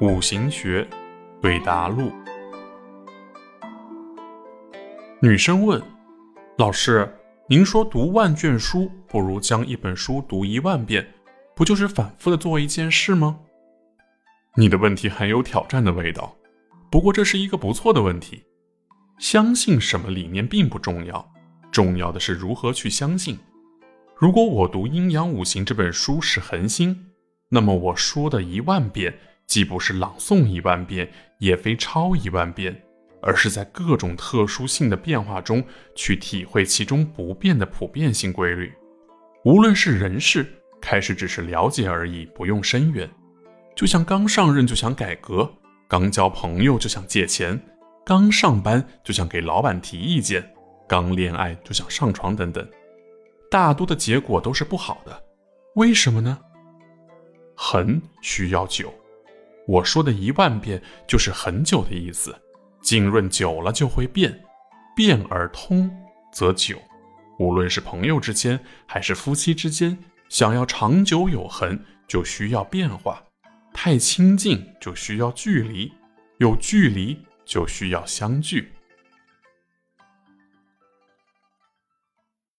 五行学对答录。女生问：“老师，您说读万卷书不如将一本书读一万遍，不就是反复的做一件事吗？”你的问题很有挑战的味道，不过这是一个不错的问题。相信什么理念并不重要，重要的是如何去相信。如果我读《阴阳五行》这本书是恒心，那么我说的一万遍，既不是朗诵一万遍，也非抄一万遍，而是在各种特殊性的变化中去体会其中不变的普遍性规律。无论是人事，开始只是了解而已，不用深远。就像刚上任就想改革，刚交朋友就想借钱。刚上班就想给老板提意见，刚恋爱就想上床等等，大多的结果都是不好的。为什么呢？恒需要久，我说的一万遍就是很久的意思。浸润久了就会变，变而通则久。无论是朋友之间还是夫妻之间，想要长久有恒，就需要变化。太亲近就需要距离，有距离。就需要相聚。